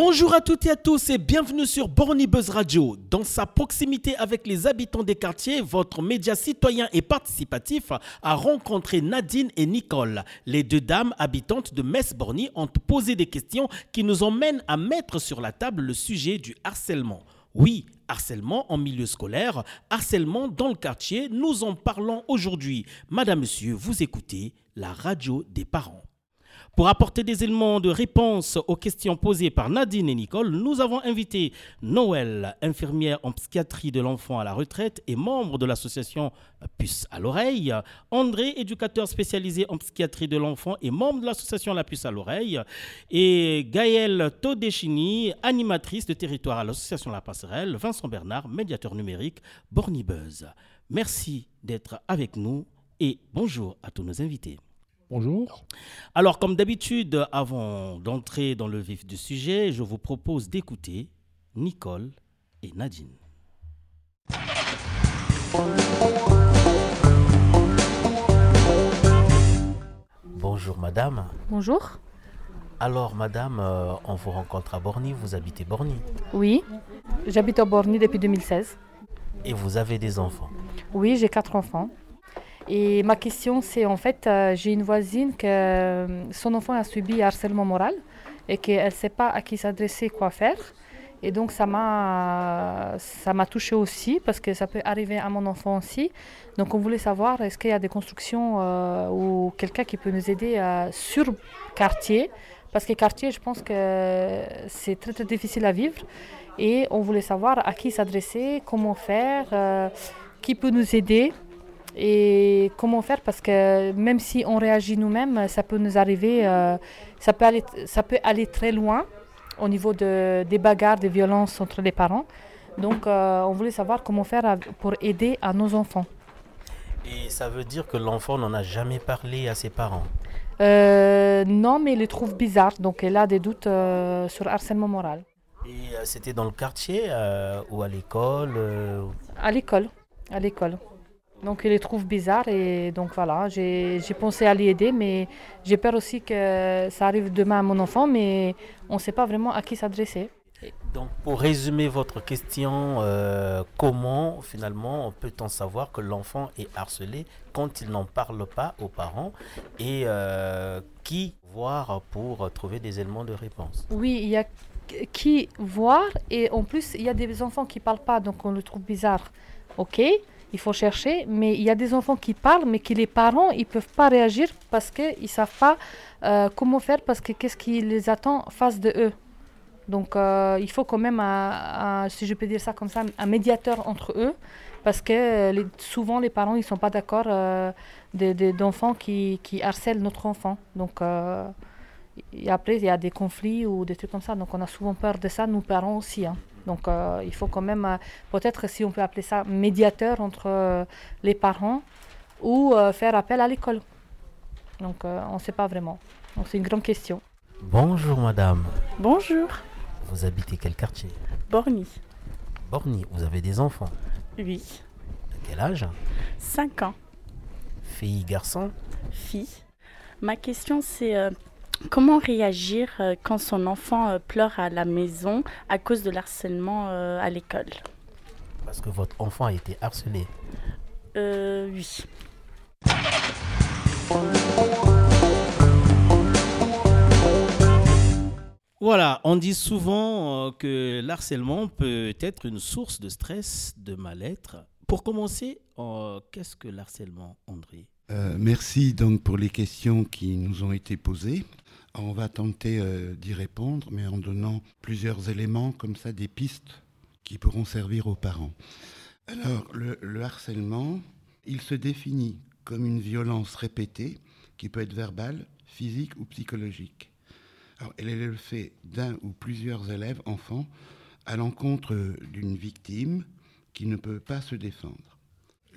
Bonjour à toutes et à tous et bienvenue sur Borny Buzz Radio. Dans sa proximité avec les habitants des quartiers, votre média citoyen et participatif a rencontré Nadine et Nicole. Les deux dames habitantes de Metz-Borny ont posé des questions qui nous emmènent à mettre sur la table le sujet du harcèlement. Oui, harcèlement en milieu scolaire, harcèlement dans le quartier, nous en parlons aujourd'hui. Madame, Monsieur, vous écoutez la radio des parents. Pour apporter des éléments de réponse aux questions posées par Nadine et Nicole, nous avons invité Noël, infirmière en psychiatrie de l'enfant à la retraite et membre de l'association Puce à l'oreille, André, éducateur spécialisé en psychiatrie de l'enfant et membre de l'association La Puce à l'oreille, et Gaëlle Todeschini, animatrice de territoire à l'association La Passerelle, Vincent Bernard, médiateur numérique, Bornibuzz. Merci d'être avec nous et bonjour à tous nos invités. Bonjour. Alors, comme d'habitude, avant d'entrer dans le vif du sujet, je vous propose d'écouter Nicole et Nadine. Bonjour madame. Bonjour. Alors madame, euh, on vous rencontre à Borny, vous habitez Borny Oui, j'habite à Borny depuis 2016. et vous avez des enfants? Oui, j'ai quatre enfants. Et ma question, c'est en fait, euh, j'ai une voisine que euh, son enfant a subi harcèlement moral et qu'elle ne sait pas à qui s'adresser, quoi faire. Et donc ça m'a ça m'a touché aussi parce que ça peut arriver à mon enfant aussi. Donc on voulait savoir est-ce qu'il y a des constructions euh, ou quelqu'un qui peut nous aider euh, sur quartier? Parce que quartier je pense que c'est très très difficile à vivre et on voulait savoir à qui s'adresser, comment faire, qui peut nous aider et comment faire? Parce que même si on réagit nous-mêmes, ça peut nous arriver, euh, ça, peut aller, ça peut aller très loin au niveau de, des bagarres, des violences entre les parents. Donc euh, on voulait savoir comment faire pour aider à nos enfants. Et ça veut dire que l'enfant n'en a jamais parlé à ses parents? Euh, non, mais il les trouve bizarres, donc elle a des doutes sur harcèlement moral. Et c'était dans le quartier ou à l'école À l'école, à l'école. Donc il les trouve bizarres et donc voilà, j'ai pensé à l'aider, mais j'ai peur aussi que ça arrive demain à mon enfant, mais on ne sait pas vraiment à qui s'adresser. Donc, pour résumer votre question, euh, comment finalement peut-on savoir que l'enfant est harcelé quand il n'en parle pas aux parents et euh, qui voir pour trouver des éléments de réponse? Oui, il y a qui voir et en plus il y a des enfants qui parlent pas, donc on le trouve bizarre. Ok, il faut chercher, mais il y a des enfants qui parlent, mais que les parents ils peuvent pas réagir parce qu'ils ne savent pas euh, comment faire, parce que qu'est-ce qui les attend face de eux. Donc euh, il faut quand même, si je peux dire ça comme ça, un médiateur entre eux, parce que euh, souvent les parents ils sont pas d'accord euh, de- de- d'enfants qui, qui harcèlent notre enfant. Donc après, il y a des conflits ou des trucs comme ça. Donc, on a souvent peur de ça, nous parents aussi. hein. Donc, euh, il faut quand même, euh, peut-être si on peut appeler ça médiateur entre euh, les parents ou euh, faire appel à l'école. Donc, euh, on ne sait pas vraiment. Donc, c'est une grande question. Bonjour madame, Bonjour, vous habitez quel quartier? Borny. Borny, vous avez des enfants? Oui. De quel âge? 5 ans, Fille, garçon? Fille. Ma question c'est euh, comment réagir euh, quand son enfant euh, pleure à la maison à cause de l'harcèlement euh, à l'école? Parce que votre enfant a été harcelé. euh, Oui. Voilà, on dit souvent que l'harcèlement peut être une source de stress, de mal-être. Pour commencer, qu'est-ce que l'harcèlement, André? Euh, merci donc pour les questions qui nous ont été posées. On va tenter euh, d'y répondre, mais en donnant plusieurs éléments comme ça, des pistes qui pourront servir aux parents. Alors, le, le harcèlement, il se définit comme une violence répétée qui peut être verbale, physique ou psychologique. Alors, elle est le fait d'un ou plusieurs élèves, enfants, à l'encontre d'une victime qui ne peut pas se défendre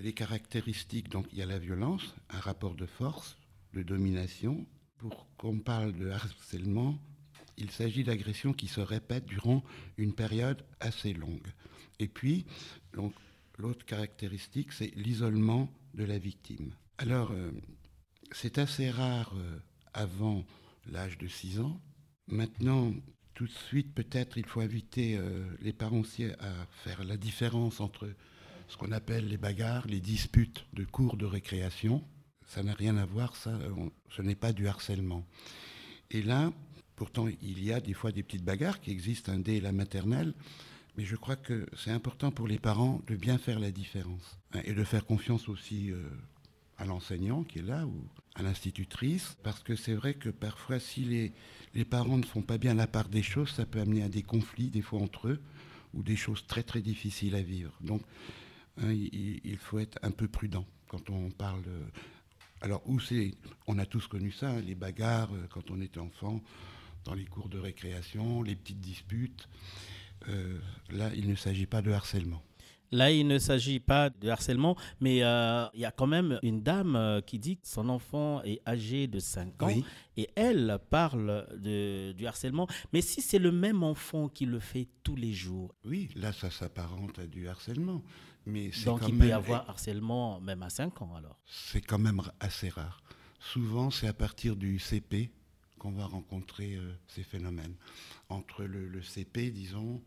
les caractéristiques, donc il y a la violence, un rapport de force, de domination. Pour qu'on parle de harcèlement, il s'agit d'agressions qui se répètent durant une période assez longue. Et puis, l'autre caractéristique, c'est l'isolement de la victime. Alors, euh, c'est assez rare euh, avant l'âge de 6 ans. Maintenant, tout de suite, peut-être, il faut inviter euh, les parents aussi à faire la différence entre ce qu'on appelle les bagarres, les disputes de cours de récréation. Ça n'a rien à voir, ça, ce n'est pas du harcèlement. Et là, pourtant, il y a des fois des petites bagarres qui existent dès la maternelle, mais je crois que c'est important pour les parents de bien faire la différence hein, et de faire confiance aussi euh, à l'enseignant qui est là ou à l'institutrice, parce que c'est vrai que parfois, si les, parents ne font pas bien la part des choses, ça peut amener à des conflits, des fois entre eux, ou des choses très très difficiles à vivre. Donc, hein, il, faut être un peu prudent quand on parle. Alors, où c'est? On a tous connu ça, hein, les bagarres euh, quand on était enfant, dans les cours de récréation, les petites disputes. Euh, là, il ne s'agit pas de harcèlement. Là, il ne s'agit pas de harcèlement, mais euh, il y a quand même une dame euh, qui dit que son enfant est âgé de 5 ans et elle parle de, du harcèlement. Mais si c'est le même enfant qui le fait tous les jours. Oui, là, ça s'apparente à du harcèlement. Mais Donc il peut y avoir harcèlement même à 5 ans alors C'est quand même assez rare. Souvent, c'est à partir du CP qu'on va rencontrer euh, ces phénomènes. Entre le, le CP, disons,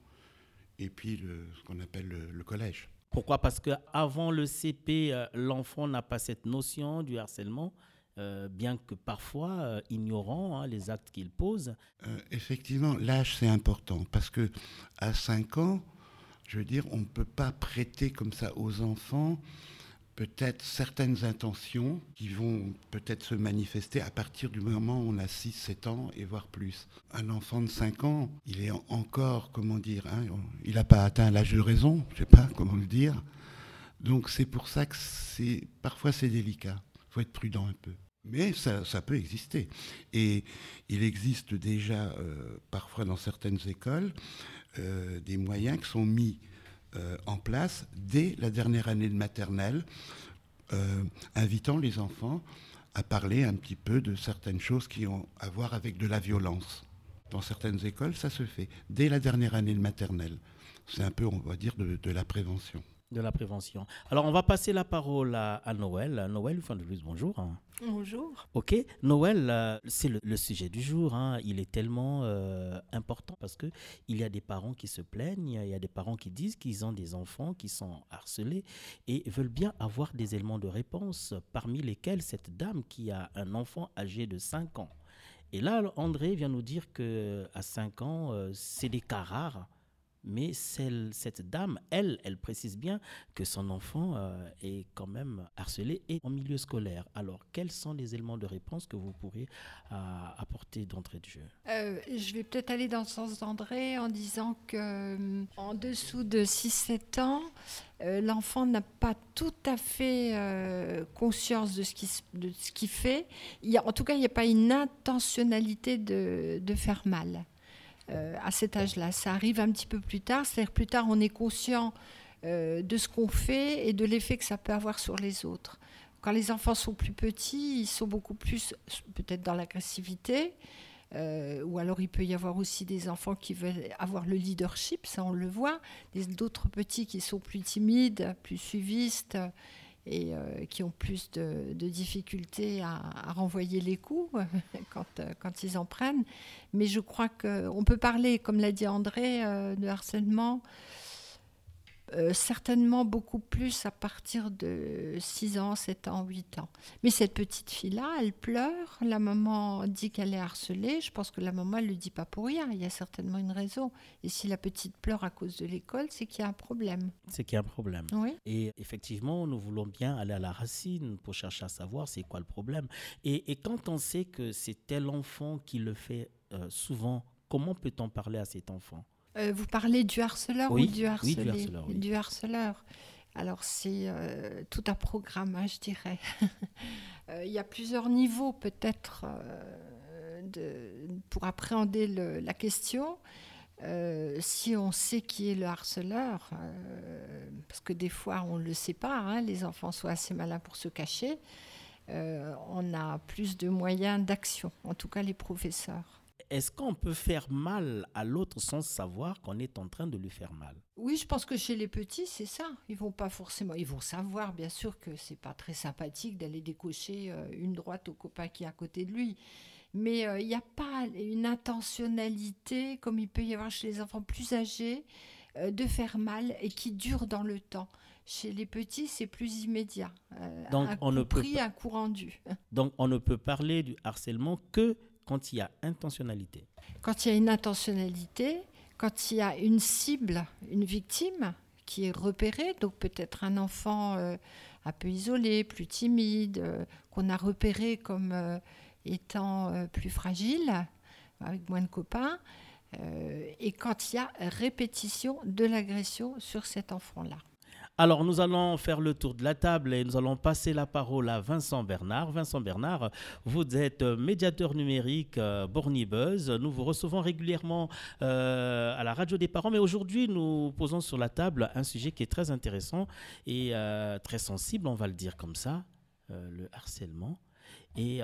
et puis le, ce qu'on appelle le, collège. Pourquoi? Parce qu'avant le CP, euh, l'enfant n'a pas cette notion du harcèlement, euh, bien que parfois euh, ignorant hein, les actes qu'il pose. effectivement, l'âge c'est important parce que à 5 ans, je veux dire, on ne peut pas prêter comme ça aux enfants peut-être certaines intentions qui vont peut-être se manifester à partir du moment où on a 6, 7 ans et voire plus. Un enfant de 5 ans, il est encore, comment dire, hein, il n'a pas atteint l'âge de raison, je ne sais pas comment le dire. Donc c'est pour ça que c'est parfois c'est délicat. Il faut être prudent un peu. Mais ça, ça, peut exister. Et il existe déjà euh, parfois dans certaines écoles euh, des moyens qui sont mis euh, en place dès la dernière année de maternelle, euh, invitant les enfants à parler un petit peu de certaines choses qui ont à voir avec de la violence. Dans certaines écoles, ça se fait dès la dernière année de maternelle. C'est un peu, on va dire, de la prévention de la prévention. Alors, on va passer la parole à, Noël. Noël, enfin bonjour. Bonjour. Ok, Noël, euh, c'est le, sujet du jour. Hein. Il est tellement euh, important parce que il y a des parents qui se plaignent, il y a des parents qui disent qu'ils ont des enfants qui sont harcelés et veulent bien avoir des éléments de réponse, parmi lesquels cette dame qui a un enfant âgé de 5 ans. Et là, André vient nous dire que à 5 ans, euh, c'est des cas rares mais cette dame, elle, elle précise bien que son enfant euh, est quand même harcelé et en milieu scolaire. Alors, quels sont les éléments de réponse que vous pourrez euh, apporter d'entrée de jeu? Euh, Je vais peut-être aller dans le sens d'André en disant que en dessous de 6-7 ans, l'enfant n'a pas tout à fait conscience de ce qu'il fait. En tout cas, il n'y a pas une intentionnalité de faire mal. Euh, à cet âge-là. Ça arrive un petit peu plus tard, c'est-à-dire plus tard on est conscient euh, de ce qu'on fait et de l'effet que ça peut avoir sur les autres. Quand les enfants sont plus petits, ils sont beaucoup plus peut-être dans l'agressivité, euh, ou alors il peut y avoir aussi des enfants qui veulent avoir le leadership, ça on le voit, d'autres petits qui sont plus timides, plus suivistes et euh, qui ont plus de, difficultés à, renvoyer les coups quand, euh, quand, ils en prennent. Mais je crois qu'on peut parler, comme l'a dit André, euh, de harcèlement euh, certainement beaucoup plus à partir de 6 ans, 7 ans, 8 ans. Mais cette petite fille-là, elle pleure, la maman dit qu'elle est harcelée, je pense que la maman ne le dit pas pour rien, il y a certainement une raison. Et si la petite pleure à cause de l'école, c'est qu'il y a un problème. C'est qu'il y a un problème. Oui. Et effectivement, nous voulons bien aller à la racine pour chercher à savoir c'est quoi le problème. Et, quand on sait que c'est tel enfant qui le fait euh, souvent, comment peut-on parler à cet enfant? Euh, vous parlez du harceleur ou du harcelé du harceleur. Du harceleur. Alors c'est euh, tout un programme, hein, je dirais. Euh, il y a plusieurs niveaux peut-être pour appréhender la question. si on sait qui est le harceleur, parce que des fois on ne le sait pas, hein, les enfants sont assez malins pour se cacher, on a plus de moyens d'action, en tout cas les professeurs. Est-ce qu'on peut faire mal à l'autre sans savoir qu'on est en train de lui faire mal? Oui, je pense que chez les petits, c'est ça. Ils vont pas forcément, ils vont savoir bien sûr que c'est pas très sympathique d'aller décocher euh, une droite au copain qui est à côté de lui. mais euh, il n'y a pas une intentionnalité comme il peut y avoir chez les enfants plus âgés euh, de faire mal et qui dure dans le temps. Chez les petits, c'est plus immédiat. Euh, Donc, un on ne peut pris, pas- un coup rendu. Donc on ne peut parler du harcèlement que quand il y a intentionnalité. Quand il y a une intentionnalité, quand il y a une cible, une victime qui est repérée, donc peut-être un enfant euh, un peu isolé, plus timide, euh, qu'on a repéré comme euh, étant plus fragile, avec moins de copains, et quand il y a répétition de l'agression sur cet enfant-là. Alors nous allons faire le tour de la table et nous allons passer la parole à Vincent Bernard. Vincent Bernard, vous êtes euh, médiateur numérique euh, Borny Buzz. Nous vous recevons régulièrement euh, à la radio des parents, mais aujourd'hui nous posons sur la table un sujet qui est très intéressant et euh, très sensible, on va le dire comme ça, le harcèlement. Et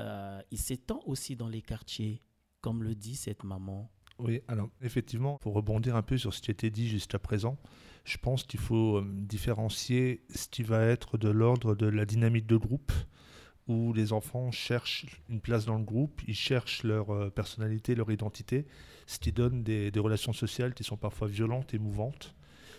il s'étend aussi dans les quartiers, comme le dit cette maman. Oui, alors effectivement, pour rebondir un peu sur ce qui a été dit jusqu'à présent, je pense qu'il faut euh, différencier ce qui va être de l'ordre de la dynamique de groupe, où les enfants cherchent une place dans le groupe, ils cherchent leur euh, personnalité, leur identité, ce qui donne des, relations sociales qui sont parfois violentes, émouvantes.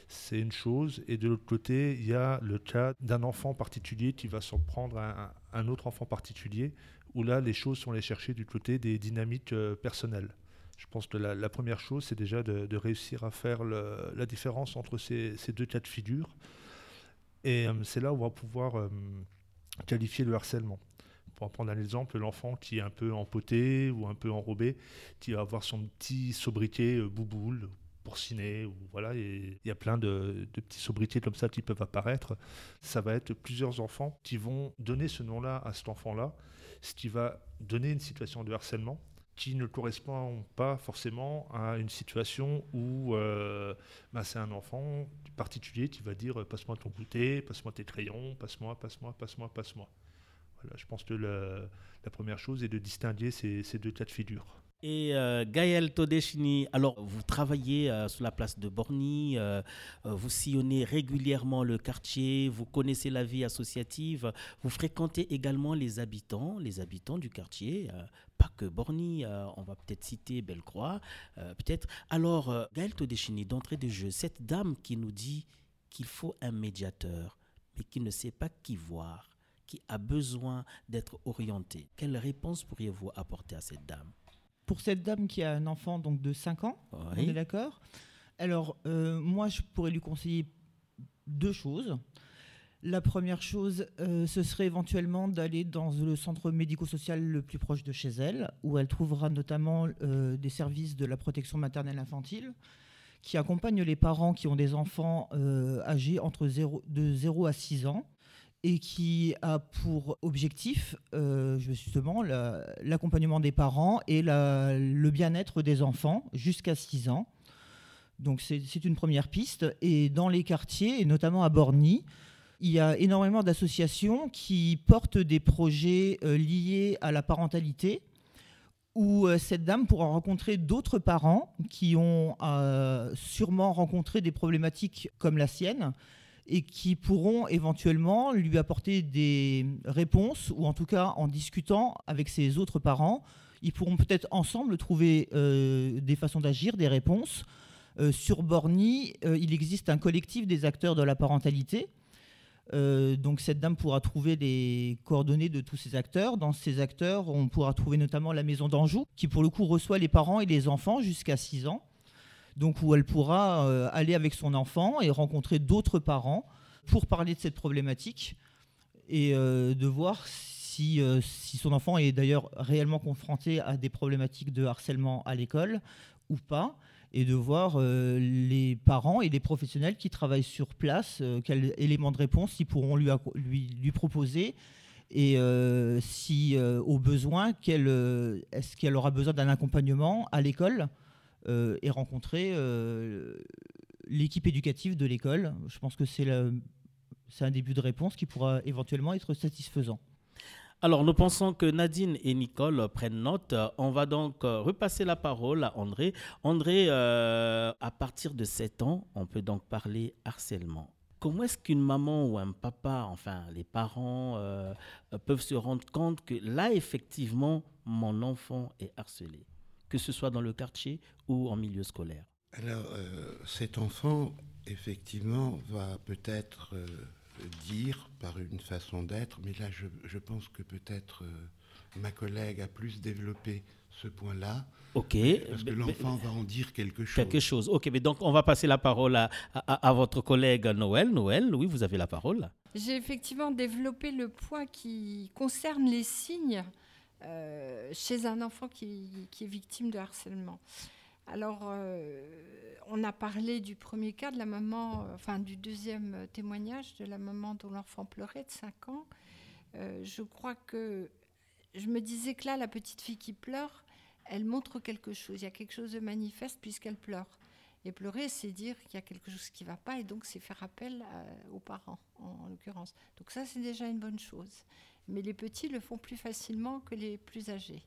C'est une chose. Et de l'autre côté, il y a le cas d'un enfant particulier qui va s'en prendre à un, autre enfant particulier, où là, les choses sont allées chercher du côté des dynamiques euh, personnelles. Je pense que la, première chose, c'est déjà de, réussir à faire la différence entre ces, deux cas de figure. Et euh, c'est là où on va pouvoir euh, qualifier le harcèlement. Pour prendre un exemple, l'enfant qui est un peu empoté ou un peu enrobé, qui va avoir son petit sobriquet euh, bouboule, porcinet, ou voilà, il y a plein de, de petits sobriquets comme ça qui peuvent apparaître. Ça va être plusieurs enfants qui vont donner ce nom-là à cet enfant-là, ce qui va donner une situation de harcèlement qui ne correspond pas forcément à une situation où euh, bah, c'est un enfant particulier qui va dire passe-moi ton goûter, passe-moi tes crayons, passe-moi, passe-moi, passe-moi, passe-moi. Voilà, je pense que la première chose est de distinguer ces, ces deux cas de figure. Et euh, Gaël Todeshini, alors vous travaillez euh, sur la place de Borny, euh, euh, vous sillonnez régulièrement le quartier, vous connaissez la vie associative, vous fréquentez également les habitants, les habitants du quartier, euh, pas que Borny, on va peut-être citer Bellecroix, peut-être. Alors Gaël Todeshini, d'entrée de jeu, cette dame qui nous dit qu'il faut un médiateur, mais qui ne sait pas qui voir, qui a besoin d'être orienté, quelle réponse pourriez-vous apporter à cette dame? Pour cette dame qui a un enfant donc de 5 ans, on est d'accord. Alors, euh, moi, je pourrais lui conseiller deux choses. La première chose, euh, ce serait éventuellement d'aller dans le centre médico-social le plus proche de chez elle, où elle trouvera notamment euh, des services de la protection maternelle infantile qui accompagnent les parents qui ont des enfants euh, âgés entre 0, de 0 à 6 ans et qui a pour objectif euh, justement la- l'accompagnement des parents et le bien-être des enfants jusqu'à 6 ans. Donc c'est une première piste. Et dans les quartiers, et notamment à Borny, il y a énormément d'associations qui portent des projets euh, liés à la parentalité où euh, cette dame pourra rencontrer d'autres parents qui ont sûrement rencontré des problématiques comme la sienne et qui pourront éventuellement lui apporter des réponses ou en tout cas en discutant avec ses autres parents, ils pourront peut-être ensemble trouver euh, des façons d'agir, des réponses. Euh, sur Borny, euh, il existe un collectif des acteurs de la parentalité. Donc cette dame pourra trouver les coordonnées de tous ces acteurs. Dans ces acteurs, on pourra trouver notamment la maison d'Anjou, qui pour le coup reçoit les parents et les enfants jusqu'à 6 ans. Donc où elle pourra euh, aller avec son enfant et rencontrer d'autres parents pour parler de cette problématique et euh, de voir si, euh, si son enfant est d'ailleurs réellement confronté à des problématiques de harcèlement à l'école ou pas, et de voir les parents et les professionnels qui travaillent sur place, quels éléments de réponse ils pourront lui, lui, lui proposer, et si au besoin, est-ce qu'elle aura besoin d'un accompagnement à l'école et rencontrer euh, l'équipe éducative de l'école. Je pense que c'est un début de réponse qui pourra éventuellement être satisfaisant. Alors, nous pensons que Nadine et Nicole prennent note. On va donc euh, repasser la parole à André. André, euh, à partir de 7 ans, on peut donc parler harcèlement. Comment est-ce qu'une maman ou un papa, enfin les parents, euh, euh, peuvent se rendre compte que là, effectivement, mon enfant est harcelé, que ce soit dans le quartier ou en milieu scolaire Alors, euh, cet enfant, effectivement, va peut-être euh, dire par une façon d'être, mais là, je, je pense que peut-être euh, ma collègue a plus développé ce point-là. Ok. Parce que l'enfant va en dire quelque chose. Quelque chose. Ok, mais donc on va passer la parole à, à- à votre collègue Noël. Noël, oui, vous avez la parole. J'ai effectivement développé le point qui concerne les signes chez un enfant qui, est victime de harcèlement. Alors, euh, on a parlé du premier cas de la maman, euh, enfin du deuxième euh, témoignage de la maman dont l'enfant pleurait de 5 ans. Euh, je crois que je me disais que là, la petite fille qui pleure, elle montre quelque chose. Il y a quelque chose de manifeste puisqu'elle pleure. Et pleurer, c'est dire qu'il y a quelque chose qui ne va pas et donc c'est faire appel aux parents, en, en l'occurrence. Donc ça, c'est déjà une bonne chose. Mais les petits le font plus facilement que les plus âgés.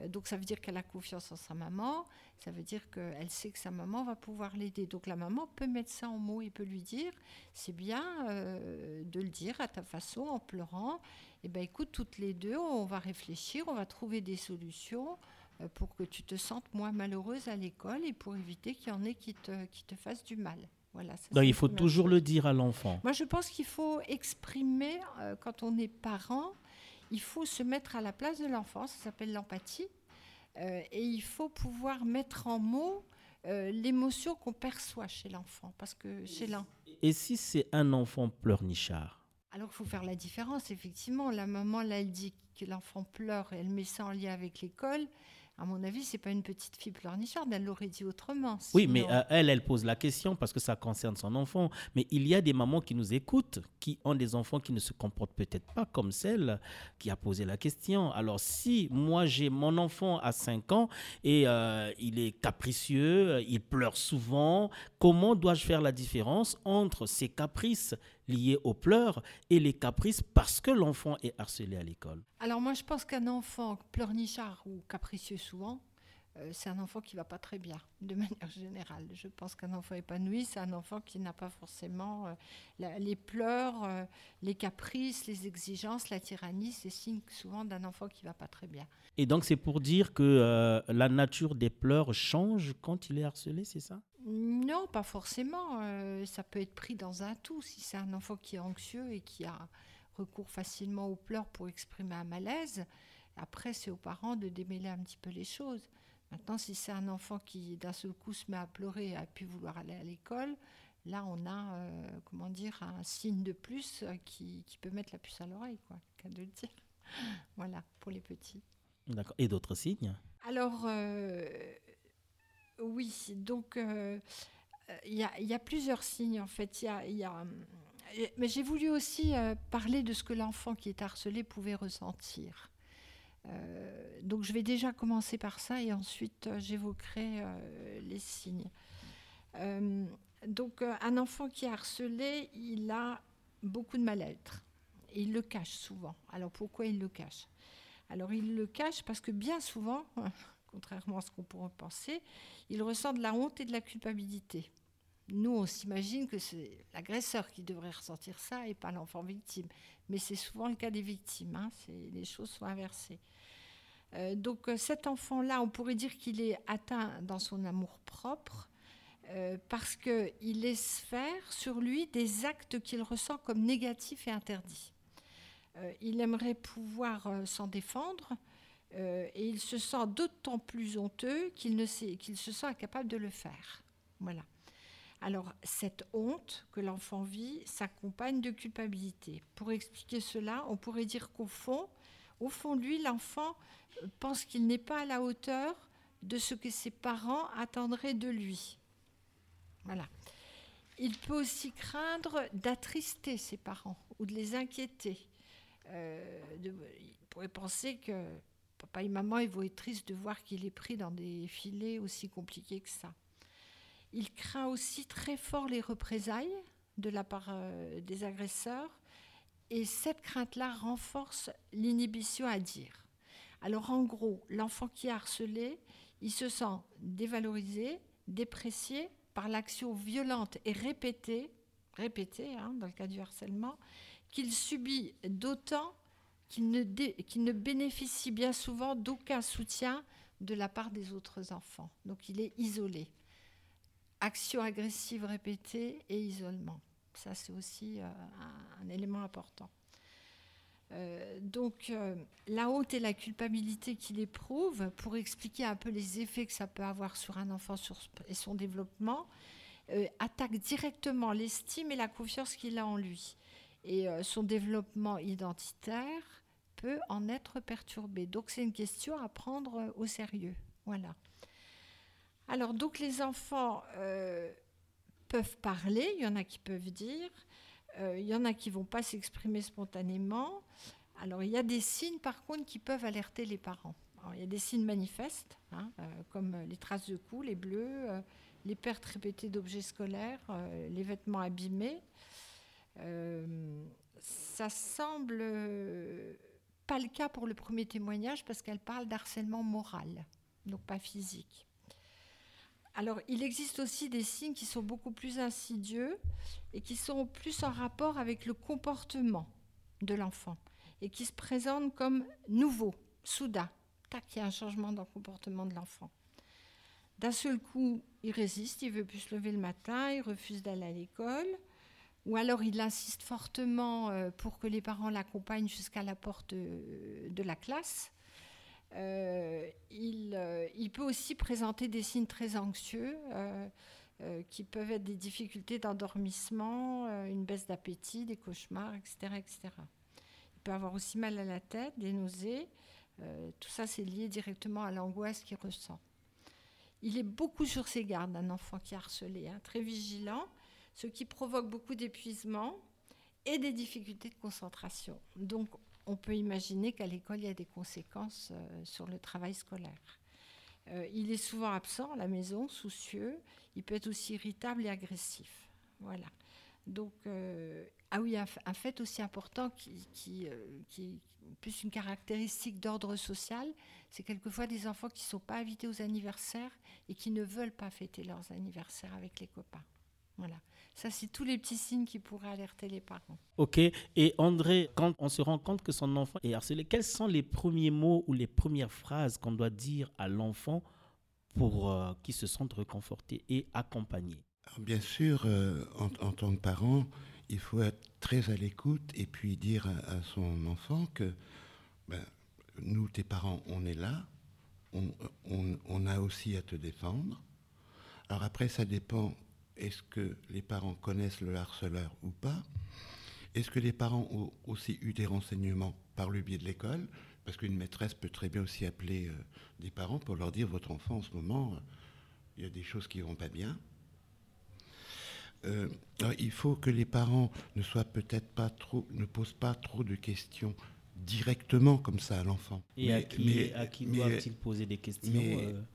Euh, Donc ça veut dire qu'elle a confiance en sa maman, ça veut dire qu'elle sait que sa maman va pouvoir l'aider. Donc la maman peut mettre ça en mots et peut lui dire, c'est bien euh, de le dire à ta façon, en pleurant. Eh ben écoute, toutes les deux, on va réfléchir, on va trouver des solutions euh, pour que tu te sentes moins malheureuse à l'école et pour éviter qu'il y en ait qui te, qui te fassent du mal. Voilà, Donc il faut toujours le dire à l'enfant. Moi, je pense qu'il faut exprimer, euh, quand on est parent, il faut se mettre à la place de l'enfant, ça s'appelle l'empathie, euh, et il faut pouvoir mettre en mots euh, l'émotion qu'on perçoit chez l'enfant. Parce que chez l'enfant, Et si c'est un enfant pleurnichard? Alors il faut faire la différence, effectivement. La maman, là, elle dit que l'enfant pleure et elle met ça en lien avec l'école. À mon avis, c'est pas une petite fille pleurnicharde, elle l'aurait dit autrement. Oui, mais euh, elle, elle pose la question parce que ça concerne son enfant. Mais il y a des mamans qui nous écoutent, qui ont des enfants qui ne se comportent peut-être pas comme celle qui a posé la question. Alors si moi j'ai mon enfant à 5 ans et euh, il est capricieux, il pleure souvent, comment dois-je faire la différence entre ces caprices liés aux pleurs et les caprices parce que l'enfant est harcelé à l'école. Alors moi, je pense qu'un enfant pleurnichard ou capricieux souvent, c'est un enfant qui va pas très bien, de manière générale. Je pense qu'un enfant épanoui, c'est un enfant qui n'a pas forcément euh, la- les pleurs, euh, les caprices, les exigences, la tyrannie, c'est signe souvent d'un enfant qui va pas très bien. Et donc c'est pour dire que euh, la nature des pleurs change quand il est harcelé, c'est ça? Non, pas forcément. euh, ça peut être pris dans un tout. Si c'est un enfant qui est anxieux et qui a recours facilement aux pleurs pour exprimer un malaise, après, c'est aux parents de démêler un petit peu les choses. Maintenant, si c'est un enfant qui d'un seul coup se met à pleurer et a pu vouloir aller à l'école, là, on a, euh, comment dire, un signe de plus euh, qui, qui peut mettre la puce à l'oreille, quoi, qu'à de le dire. Voilà, pour les petits. D'accord. Et d'autres signes? Alors, euh, oui, donc euh, il y, a- il y a plusieurs signes en fait. Il y a, il y a, mais j'ai voulu aussi parler de ce que l'enfant qui est harcelé pouvait ressentir. Euh, donc je vais déjà commencer par ça et ensuite euh, j'évoquerai euh, les signes. Donc un enfant qui est harcelé, il a beaucoup de mal-être. Et il le cache souvent. Alors pourquoi il le cache? Alors il le cache parce que bien souvent, contrairement à ce qu'on pourrait penser, il ressent de la honte et de la culpabilité. Nous, on s'imagine que c'est l'agresseur qui devrait ressentir ça et pas l'enfant victime. Mais c'est souvent le cas des victimes. hein. Les choses sont inversées. Euh, donc euh, cet enfant-là, on pourrait dire qu'il est atteint dans son amour propre euh, parce qu'il laisse faire sur lui des actes qu'il ressent comme négatifs et interdits. Il aimerait pouvoir s'en défendre et il se sent d'autant plus honteux qu'il se sent incapable de le faire. Voilà. Alors, cette honte que l'enfant vit s'accompagne de culpabilité. Pour expliquer cela, on pourrait dire qu'au fond, au fond lui, l'enfant pense qu'il n'est pas à la hauteur de ce que ses parents attendraient de lui. Voilà. Il peut aussi craindre d'attrister ses parents ou de les inquiéter. Euh, il pourrait penser que papa et maman ils vont être tristes de voir qu'il est pris dans des filets aussi compliqués que ça. Il craint aussi très fort les représailles de la part euh, des agresseurs et cette crainte-là renforce l'inhibition à dire. Alors en gros, l'enfant qui est harcelé, il se sent dévalorisé, déprécié par l'action violente et répétée, répétée hein, dans le cas du harcèlement, qu'il subit d'autant qui ne, ne bénéficie bien souvent d'aucun soutien de la part des autres enfants. Donc il est isolé. Action agressive répétée et isolement. Ça, c'est aussi euh, un, élément important. Euh, donc, euh, la honte et la culpabilité qu'il éprouve, pour expliquer un peu les effets que ça peut avoir sur un enfant et son développement, attaque directement l'estime et la confiance qu'il a en lui. Et son développement identitaire peut en être perturbé. Donc, c'est une question à prendre au sérieux. Voilà. Alors, donc, les enfants peuvent parler, il y en a qui peuvent dire, euh, il y en a qui vont pas s'exprimer spontanément. Alors il y a des signes par contre qui peuvent alerter les parents. il y a des signes manifestes, hein, euh, comme les traces de coups, les bleus, euh, les pertes répétées d'objets scolaires, les vêtements abîmés. ça semble pas le cas pour le premier témoignage parce qu'elle parle d'harcèlement moral, donc pas physique. Alors, il existe aussi des signes qui sont beaucoup plus insidieux et qui sont plus en rapport avec le comportement de l'enfant et qui se présentent comme nouveaux, soudain. Tac, il y a un changement dans le comportement de l'enfant. D'un seul coup, il résiste, il veut plus se lever le matin, il refuse d'aller à l'école, ou alors il insiste fortement euh, pour que les parents l'accompagnent jusqu'à la porte de la classe. Euh, euh, il, peut aussi présenter des signes très anxieux euh, qui peuvent être des difficultés d'endormissement, une baisse d'appétit, des cauchemars, etc., etc. Il peut avoir aussi mal à la tête, des nausées. tout ça, c'est lié directement à l'angoisse qu'il ressent. Il est beaucoup sur ses gardes, un enfant qui est harcelé, hein, très vigilant, ce qui provoque beaucoup d'épuisement et des difficultés de concentration. Donc, on peut imaginer qu'à l'école, il y a des conséquences euh, sur le travail scolaire. Euh, il est souvent absent à la maison, soucieux. Il peut être aussi irritable et agressif. Voilà. Donc, euh, ah oui, un, fait aussi important qui, qui, est plus une caractéristique d'ordre social, c'est quelquefois des enfants qui ne sont pas invités aux anniversaires et qui ne veulent pas fêter leurs anniversaires avec les copains. Voilà. Ça, c'est tous les petits signes qui pourraient alerter les parents. Ok. Et André, quand on se rend compte que son enfant est harcelé, quels sont les premiers mots ou les premières phrases qu'on doit dire à l'enfant pour euh, qu'il se sente réconforté et accompagné? Bien sûr, euh, en, tant que parent, il faut être très à l'écoute et puis dire à, son enfant que ben, nous, tes parents, on est là, on, on a aussi à te défendre. Alors après, ça dépend est-ce que les parents connaissent le harceleur ou pas? Est-ce que les parents ont aussi eu des renseignements par le biais de l'école? Parce qu'une maîtresse peut très bien aussi appeler euh, des parents pour leur dire votre enfant en ce moment, euh, il y a des choses qui ne vont pas bien. Euh, il faut que les parents ne soient peut-être pas trop, ne posent pas trop de questions directement comme ça à l'enfant. Et à qui, qui doivent-ils poser des questions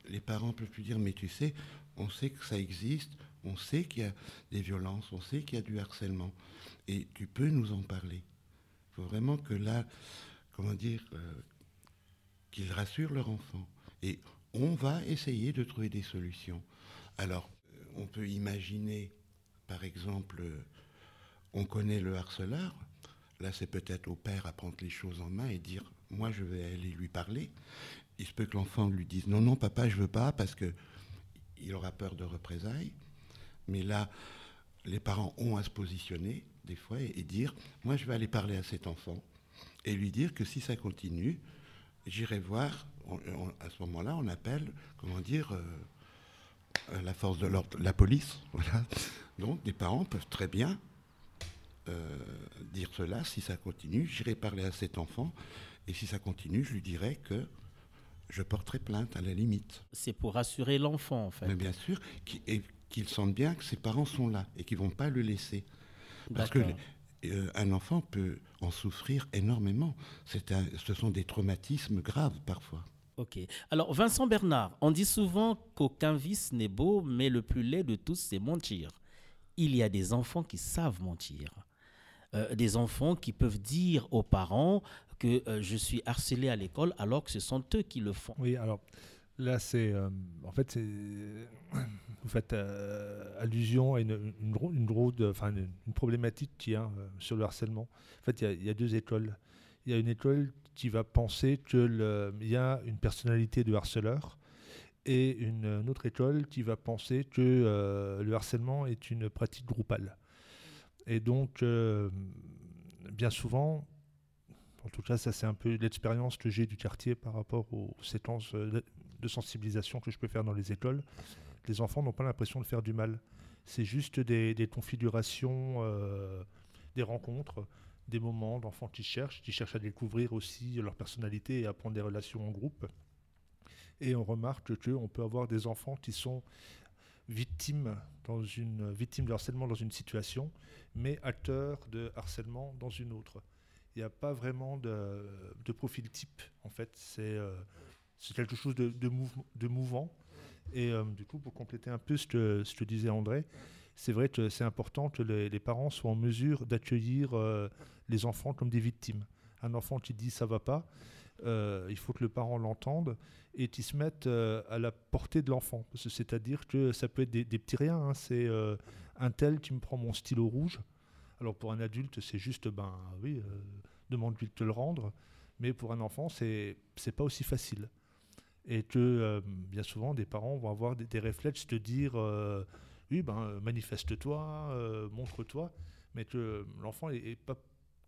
Les parents peuvent plus dire, mais tu sais, on sait que ça existe, on sait qu'il y a des violences, on sait qu'il y a du harcèlement. Et tu peux nous en parler. Il faut vraiment que là, comment dire, euh, qu'ils rassurent leur enfant. Et on va essayer de trouver des solutions. Alors, euh, on peut imaginer, par exemple, euh, on connaît le harceleur. Là, c'est peut-être au père à prendre les choses en main et dire, moi, je vais aller lui parler. Il se peut que l'enfant lui dise, non, non, papa, je veux pas, parce que il aura peur de représailles. Mais là, les parents ont à se positionner des fois et, dire, moi je vais aller parler à cet enfant et lui dire que si ça continue, j'irai voir, à ce moment-là, on appelle, comment dire, euh, la force de l'ordre, la police. Voilà. Donc des parents peuvent très bien euh, dire cela, si ça continue, j'irai parler à cet enfant, et si ça continue, je lui dirai que je porterai plainte à la limite. C'est pour rassurer l'enfant, en fait. Mais bien sûr, et qu'il sente bien que ses parents sont là et qu'ils vont pas le laisser. Parce que euh, un enfant peut en souffrir énormément. Un, ce sont des traumatismes graves parfois. Ok. Alors, Vincent Bernard, on dit souvent qu'aucun vice n'est beau, mais le plus laid de tous, c'est mentir. Il y a des enfants qui savent mentir. Euh, des enfants qui peuvent dire aux parents que euh, je suis harcelé à l'école alors que ce sont eux qui le font. Oui, alors là, c'est. en fait, vous faites euh, allusion à une, une, problématique qui euh, sur le harcèlement. En fait, il y, a deux écoles. il y a une école qui va penser qu'il y a une personnalité de harceleur et une, autre école qui va penser que euh, le harcèlement est une pratique groupale. Et donc, euh, bien souvent, en tout cas, ça c'est un peu l'expérience que j'ai du quartier par rapport aux séquences euh, de sensibilisation que je peux faire dans les écoles. Les enfants n'ont pas l'impression de faire du mal. C'est juste des, configurations, des rencontres, des moments d'enfants qui cherchent, qui cherchent à découvrir aussi leur personnalité et à prendre des relations en groupe. Et on remarque qu'on peut avoir des enfants qui sont victimes, dans une, de harcèlement dans une situation, mais acteurs de harcèlement dans une autre. Il n'y a pas vraiment de, profil type, en fait. C'est euh, quelque chose de, de, mouvant. Et euh, du coup, pour compléter un peu ce que, ce que disait André, c'est vrai que c'est important que les, parents soient en mesure d'accueillir euh, les enfants comme des victimes. Un enfant qui dit ça va pas, euh, il faut que le parent l'entende et qu'il se mette à la portée de l'enfant. C'est-à-dire que ça peut être des, petits riens. Hein. c'est un tel qui me prend mon stylo rouge. Alors pour un adulte, c'est juste, ben oui, demande-lui de te le rendre. Mais pour un enfant, c'est c'est pas aussi facile. Et que bien souvent, des parents vont avoir des, réflexes de dire, oui, ben manifeste-toi, montre-toi, mais que l'enfant est, est pas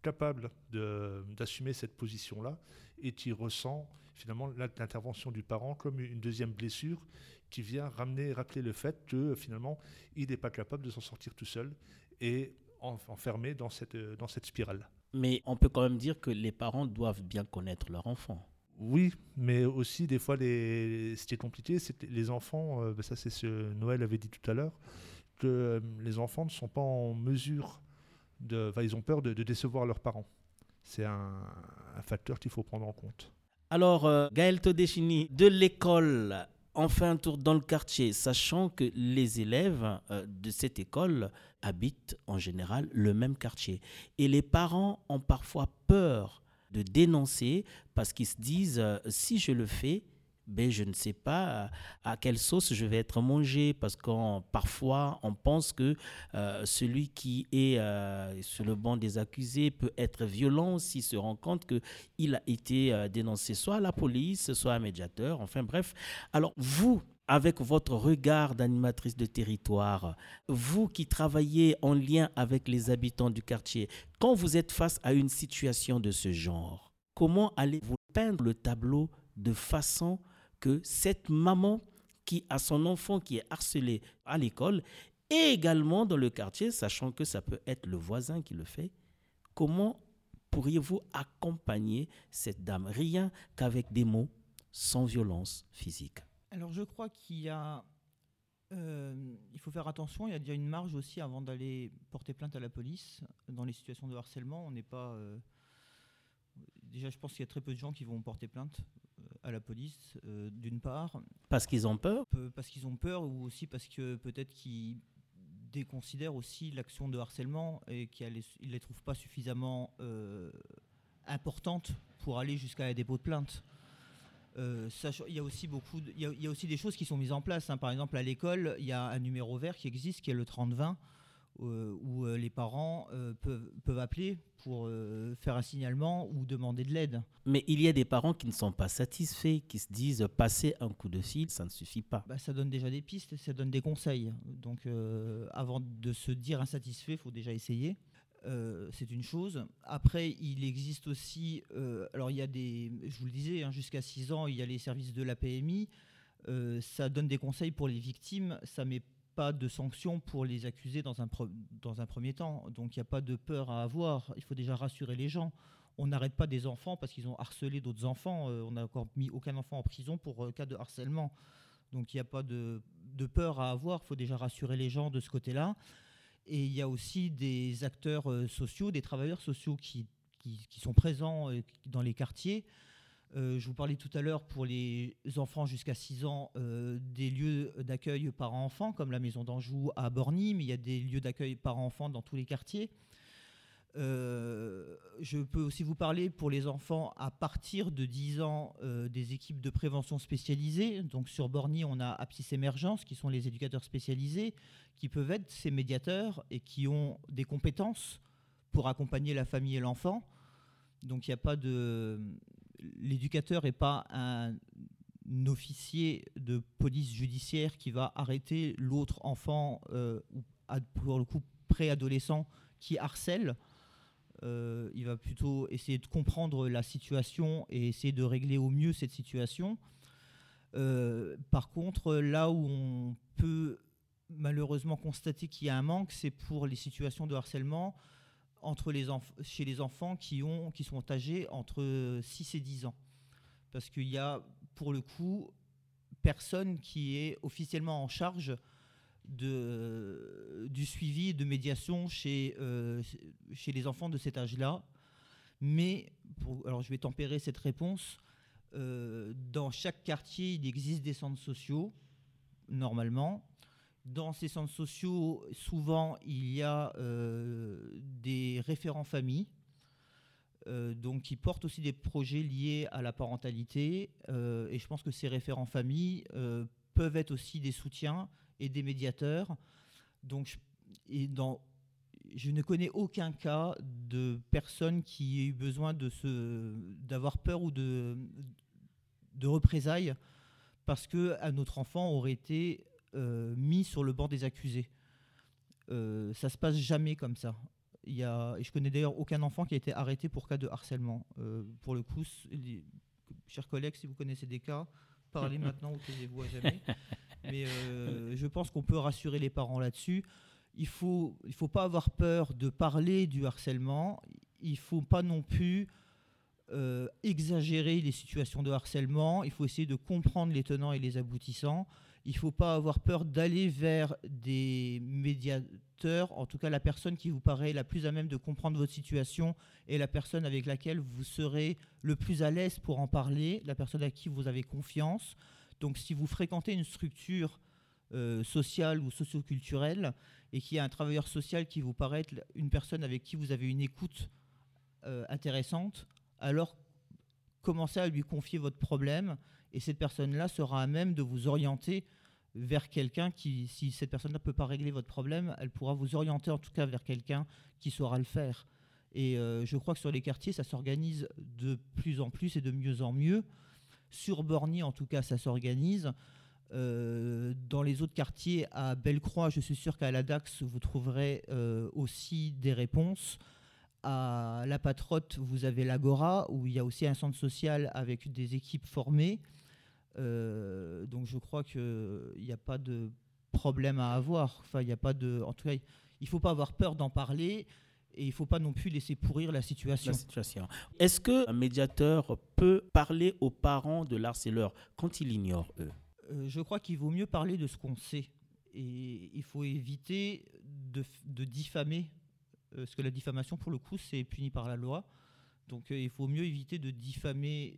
capable d'assumer cette position-là et qui ressent finalement l'intervention du parent comme une deuxième blessure qui vient ramener, rappeler le fait que finalement il n'est pas capable de s'en sortir tout seul et enfermé dans cette, dans cette spirale. Mais on peut quand même dire que les parents doivent bien connaître leur enfant. Oui, mais aussi des fois, les... ce qui est compliqué, c'est que les enfants, euh, ben ça c'est ce Noël avait dit tout à l'heure, que euh, les enfants ne sont pas en mesure ils ont peur de, décevoir leurs parents. C'est un, facteur qu'il faut prendre en compte. Alors, euh, Gaël de l'école, on fait un tour dans le quartier, sachant que les élèves euh, de cette école habitent en général le même quartier. Et les parents ont parfois peur de dénoncer parce qu'ils se disent, euh, si je le fais, ben, je ne sais pas à quelle sauce je vais être mangé parce que parfois on pense que euh, celui qui est euh, sur le banc des accusés peut être violent s'il se rend compte qu'il a été euh, dénoncé soit à la police, soit à un médiateur, enfin bref. Alors vous, avec votre regard d'animatrice de territoire, vous qui travaillez en lien avec les habitants du quartier, quand vous êtes face à une situation de ce genre, comment allez-vous peindre le tableau de façon que cette maman qui a son enfant qui est harcelé à l'école et également dans le quartier, sachant que ça peut être le voisin qui le fait, comment pourriez-vous accompagner cette dame? Rien qu'avec des mots, sans violence physique. Alors je crois qu'il y a... Euh, il faut faire attention, il y a déjà une marge aussi avant d'aller porter plainte à la police. Dans les situations de harcèlement, on n'est pas... Euh, déjà, je pense qu'il y a très peu de gens qui vont porter plainte à la police, euh, d'une part. Parce qu'ils ont peur? Parce qu'ils ont peur ou aussi parce que peut-être qu'ils déconsidèrent aussi l'action de harcèlement et qu'ils ne les trouvent pas suffisamment euh, importantes pour aller jusqu'à un dépôt de plainte. Euh, il y a aussi beaucoup, il, y a, aussi des choses qui sont mises en place. Hein. Par exemple, à l'école, il y a un numéro vert qui existe, qui est le 3020, euh, où euh, les parents euh, peuvent, peuvent, appeler pour faire un signalement ou demander de l'aide. Mais il y a des parents qui ne sont pas satisfaits, qui se disent passer un coup de fil, ça ne suffit pas. Bah, ça donne déjà des pistes, ça donne des conseils. Donc avant de se dire insatisfait, il faut déjà essayer. C'est une chose. Après, il existe aussi, alors il y a des, je vous le disais, hein, jusqu'à 6 ans, il y a les services de la PMI. ça donne des conseils pour les victimes, ça met pas de sanctions pour les accusés dans un, dans un premier temps. Donc il n'y a pas de peur à avoir. Il faut déjà rassurer les gens. On n'arrête pas des enfants parce qu'ils ont harcelé d'autres enfants. Euh, on n'a encore mis aucun enfant en prison pour euh, cas de harcèlement. Donc il n'y a pas de, de, peur à avoir. Il faut déjà rassurer les gens de ce côté-là. Et il y a aussi des acteurs euh, sociaux, des travailleurs sociaux qui, qui, sont présents dans les quartiers euh, je vous parlais tout à l'heure pour les enfants jusqu'à 6 ans euh, des lieux d'accueil par enfants comme la maison d'Anjou à Borny, mais il y a des lieux d'accueil par enfants dans tous les quartiers. Euh, je peux aussi vous parler pour les enfants à partir de 10 ans des équipes de prévention spécialisées. Donc sur Borny, on a Apsis Émergence qui sont les éducateurs spécialisés qui peuvent être ces médiateurs et qui ont des compétences pour accompagner la famille et l'enfant Donc il n'y a pas de. L'éducateur n'est pas un officier de police judiciaire qui va arrêter l'autre enfant, euh, ou pour le coup préadolescent, qui harcèle. Euh, il va plutôt essayer de comprendre la situation et essayer de régler au mieux cette situation. Euh, par contre, là où on peut malheureusement constater qu'il y a un manque, c'est pour les situations de harcèlement entre les chez les enfants qui, ont, qui sont âgés entre 6 et 10 ans. Parce qu'il y a, pour le coup, personne qui est officiellement en charge du suivi de médiation chez, euh, chez les enfants de cet âge-là. Mais, alors je vais tempérer cette réponse, euh, dans chaque quartier, il existe des centres sociaux, normalement. Dans ces centres sociaux, souvent, il y a euh, des référents familles, donc qui portent aussi des projets liés à la parentalité. et je pense que ces référents familles peuvent être aussi des soutiens et des médiateurs. Donc, et dans, je ne connais aucun cas de personne qui ait eu besoin de se, d'avoir peur ou de, de représailles parce que notre enfant aurait été euh, mis sur le banc des accusés. Euh, ça se passe jamais comme ça. Il y a, et je connais d'ailleurs aucun enfant qui a été arrêté pour cas de harcèlement. Euh, pour le coup, chers collègues, si vous connaissez des cas, parlez maintenant ou taisez-vous à jamais. Mais euh, je pense qu'on peut rassurer les parents là-dessus. Il ne faut, il faut pas avoir peur de parler du harcèlement. Il ne faut pas non plus euh, exagérer les situations de harcèlement. Il faut essayer de comprendre les tenants et les aboutissants. Il ne faut pas avoir peur d'aller vers des médiateurs, en tout cas la personne qui vous paraît la plus à même de comprendre votre situation et la personne avec laquelle vous serez le plus à l'aise pour en parler, la personne à qui vous avez confiance. Donc si vous fréquentez une structure euh, sociale ou socioculturelle et qu'il y a un travailleur social qui vous paraît une personne avec qui vous avez une écoute euh, intéressante, alors commencez à lui confier votre problème et cette personne-là sera à même de vous orienter vers quelqu'un qui, si cette personne ne peut pas régler votre problème, elle pourra vous orienter en tout cas vers quelqu'un qui saura le faire. Et euh, je crois que sur les quartiers, ça s'organise de plus en plus et de mieux en mieux. Sur Borny, en tout cas, ça s'organise. Euh, dans les autres quartiers, à Bellecroix, je suis sûr qu'à la Dax, vous trouverez euh, aussi des réponses. À La Patrotte, vous avez l'Agora, où il y a aussi un centre social avec des équipes formées. Euh, donc je crois qu'il n'y a pas de problème à avoir. Enfin, il n'y a pas de. En tout cas, il ne faut pas avoir peur d'en parler et il ne faut pas non plus laisser pourrir la situation. situation. Est-ce qu'un médiateur peut parler aux parents de l'harceleur quand il ignore eux? Euh, Je crois qu'il vaut mieux parler de ce qu'on sait. Et il faut éviter de, diffamer, euh, parce que la diffamation, pour le coup, c'est puni par la loi. Donc euh, il faut mieux éviter de diffamer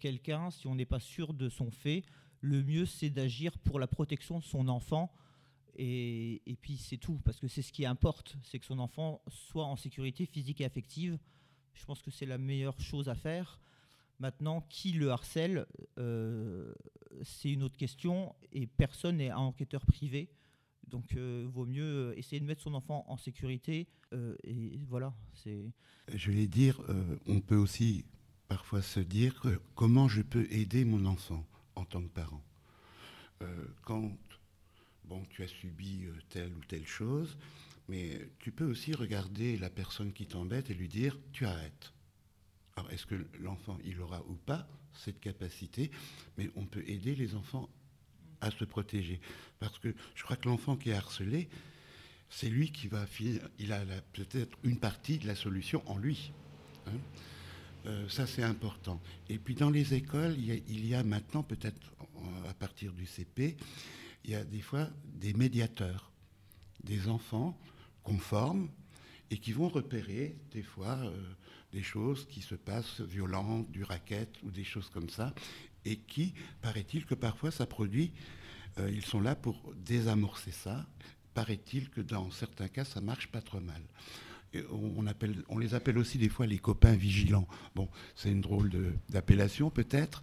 quelqu'un si on n'est pas sûr de son fait. Le mieux, c'est d'agir pour la protection de son enfant et, puis c'est tout, parce que c'est ce qui importe, c'est que son enfant soit en sécurité physique et affective. Je pense que c'est la meilleure chose à faire. Maintenant, qui le harcèle, euh, c'est une autre question, et personne n'est un enquêteur privé. Donc, il euh, vaut mieux essayer de mettre son enfant en sécurité. Euh, et voilà. C'est. Je vais dire, on peut aussi parfois se dire comment je peux aider mon enfant en tant que parent. quand bon, tu as subi euh, telle ou telle chose, mais tu peux aussi regarder la personne qui t'embête et lui dire, tu arrêtes. Alors, est-ce que l'enfant, il aura ou pas cette capacité Mais on peut aider les enfants à se protéger. Parce que je crois que l'enfant qui est harcelé, c'est lui qui va finir, il a peut-être une partie de la solution en lui. Hein. Euh, ça, c'est important. Et puis dans les écoles, il y a, il y a maintenant, peut-être à partir du CP, il y a des fois des médiateurs, des enfants qu'on forme et qui vont repérer des fois euh, des choses qui se passent violentes, du racket ou des choses comme ça, et qui, paraît-il que parfois ça produit, euh, ils sont là pour désamorcer ça, paraît-il que dans certains cas ça marche pas trop mal. on les appelle aussi des fois les copains vigilants. Bon, c'est une drôle d'appellation peut-être,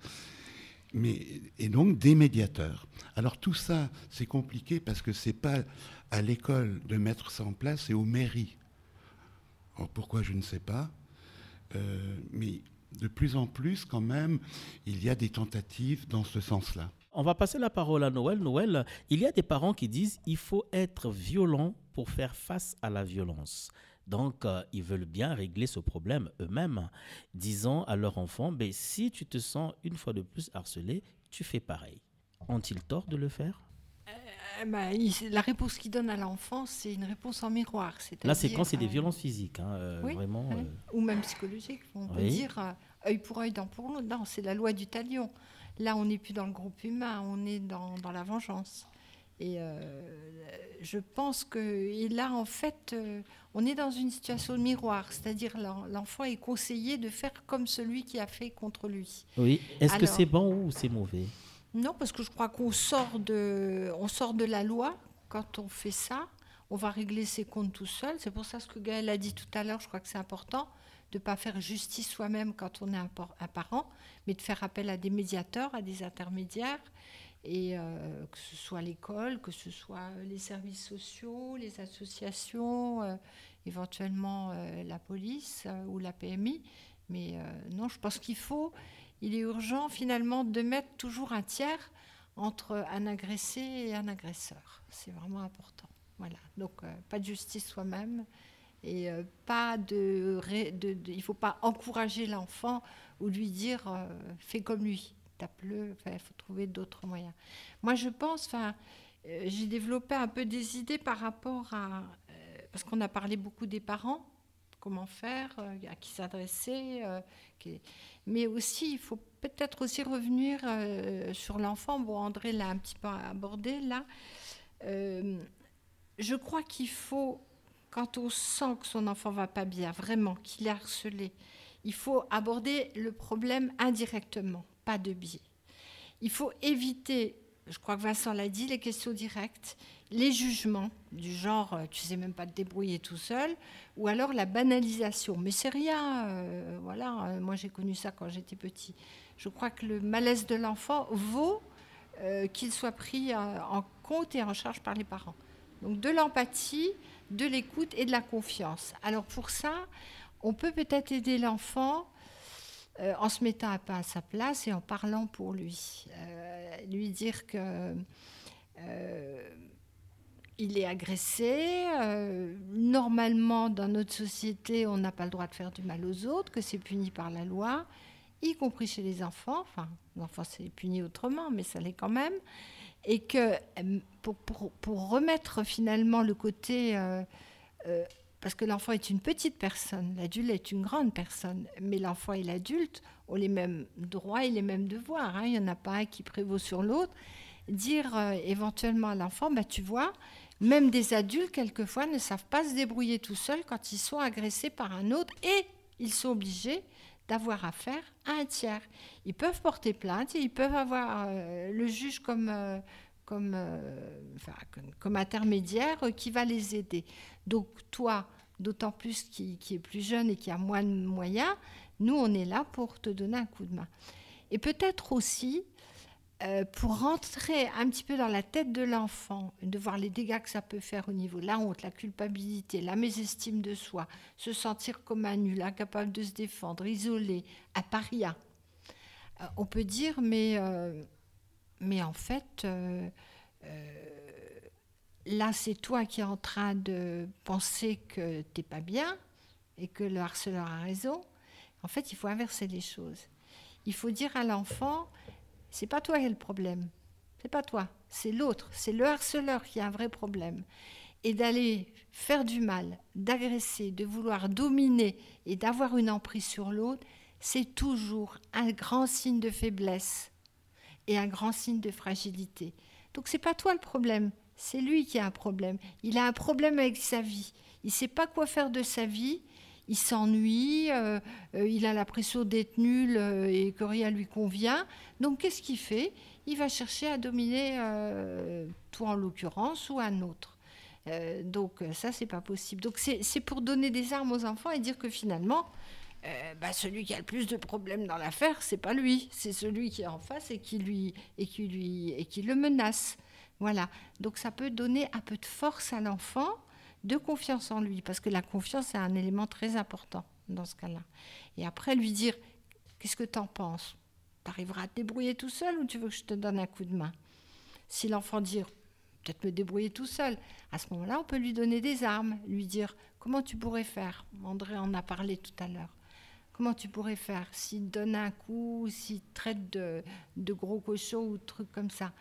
et donc des médiateurs. Alors tout ça, c'est compliqué parce que ce n'est pas à l'école de mettre ça en place, c'est aux mairies. pourquoi je ne sais pas. Euh, mais de plus en plus, quand même, il y a des tentatives dans ce sens-là. On va passer la parole à Noël. Noël, il y a des parents qui disent il faut être violent pour faire face à la violence. Donc, euh, ils veulent bien régler ce problème eux-mêmes, disant à leur enfant, ben, si tu te sens une fois de plus harcelé, tu fais pareil. Ont-ils tort de le faire? Eh ben, il- la réponse qu'il donne à l'enfant, c'est une réponse en miroir. Là, c'est quand c'est des euh, violences physiques, hein, euh, oui, vraiment. euh, ou même psychologique. On peut dire euh, œil pour œil, dent pour dent. Non, c'est la loi du talion. Là, on n'est plus dans le groupe humain, on est dans, dans la vengeance. Et euh, je pense que là, en fait, euh, on est dans une situation de miroir, c'est-à-dire l'en- l'enfant est conseillé de faire comme celui qui a fait contre lui. Oui. Est-ce que c'est bon ou c'est mauvais? Non, parce que je crois qu'on sort de, on sort de la loi quand on fait ça. On va régler ses comptes tout seul. C'est pour ça ce que Gaël a dit tout à l'heure. Je crois que c'est important de ne pas faire justice soi-même quand on est un parent, mais de faire appel à des médiateurs, à des intermédiaires, et euh, que ce soit l'école, que ce soit les services sociaux, les associations, euh, éventuellement euh, la police euh, ou la PMI. Mais euh, non, je pense qu'il faut, il est urgent finalement de mettre toujours un tiers entre un agressé et un agresseur. C'est vraiment important. Voilà. Donc, euh, pas de justice soi-même et euh, pas de, de- de- faut pas encourager l'enfant ou lui dire euh, fais comme lui, tape-le. Il faut trouver d'autres moyens. Moi, je pense, euh, j'ai développé un peu des idées par rapport à. euh, parce qu'on a parlé beaucoup des parents, comment faire, euh, à qui s'adresser. mais aussi, il faut peut-être aussi revenir sur l'enfant. Bon, André l'a un petit peu abordé là. Je crois qu'il faut, quand on sent que son enfant va pas bien, vraiment, qu'il est harcelé, il faut aborder le problème indirectement, pas de biais. Il faut éviter, je crois que Vincent l'a dit, les questions directes, les jugements du genre euh, tu sais même pas te débrouiller tout seul, ou alors la banalisation. Mais c'est rien, euh, voilà. euh, moi j'ai connu ça quand j'étais petit. Je crois que le malaise de l'enfant vaut qu'il soit pris en compte et en charge par les parents. Donc de l'empathie, de l'écoute et de la confiance. Alors pour ça, on peut peut-être aider l'enfant euh, en se mettant un peu à sa place et en parlant pour lui. Euh, lui dire que euh, il est agressé. normalement, dans notre société, on n'a pas le droit de faire du mal aux autres, que c'est puni par la loi, y compris chez les enfants. Enfin, l'enfant, c'est puni autrement, mais ça l'est quand même. Et que pour, pour- pour remettre finalement le côté... parce que l'enfant est une petite personne, l'adulte est une grande personne, mais l'enfant et l'adulte ont les mêmes droits et les mêmes devoirs. hein. Il n'y en a pas un qui prévaut sur l'autre. Dire euh, éventuellement à l'enfant, bah, tu vois, même des adultes, quelquefois, ne savent pas se débrouiller tout seuls quand ils sont agressés par un autre et ils sont obligés d'avoir affaire à un tiers. Ils peuvent porter plainte et ils peuvent avoir euh, le juge comme, euh, comme, euh, comme, comme intermédiaire euh, qui va les aider. Donc toi, d'autant plus qui, qui est plus jeune et qui a moins de moyens, nous, on est là pour te donner un coup de main. Et peut-être aussi euh, pour rentrer un petit peu dans la tête de l'enfant, de voir les dégâts que ça peut faire au niveau de la honte, la culpabilité, la mésestime de soi, se sentir comme un nul, incapable de se défendre, isolé, à paria. On peut dire, mais, mais en fait, euh, euh, là, c'est toi qui es en train de penser que t'es pas bien et que le harceleur a raison. En fait, il faut inverser les choses. Il faut dire à l'enfant, c'est pas toi qui as le problème. C'est pas toi, c'est l'autre, c'est le harceleur qui a un vrai problème. Et d'aller faire du mal, d'agresser, de vouloir dominer et d'avoir une emprise sur l'autre, c'est toujours un grand signe de faiblesse et un grand signe de fragilité. Donc c'est pas toi le problème, c'est lui qui a un problème. Il a un problème avec sa vie. Il sait pas quoi faire de sa vie. Il s'ennuie, euh, euh, il a l'impression d'être nul euh, et que rien lui convient. Donc qu'est-ce qu'il fait? Il va chercher à dominer toi en l'occurrence ou un autre. Donc ça c'est pas possible. Donc c'est pour donner des armes aux enfants et dire que finalement euh, bah, celui qui a le plus de problèmes dans l'affaire, c'est pas lui, c'est celui qui est en face et qui lui et qui lui et qui le menace. Voilà. Donc ça peut donner un peu de force à l'enfant, de confiance en lui, parce que la confiance est un élément très important. dans ce cas-là. Et après, lui dire Qu'est-ce que tu en penses? Tu arriveras à te débrouiller tout seul ou tu veux que je te donne un coup de main? Si l'enfant dit Peut-être me débrouiller tout seul, à ce moment-là, on peut lui donner des armes, lui dire Comment tu pourrais faire? André en a parlé tout à l'heure. Comment tu pourrais faire S'il donne un coup, s'il traite de, gros cochons ou de trucs comme ça?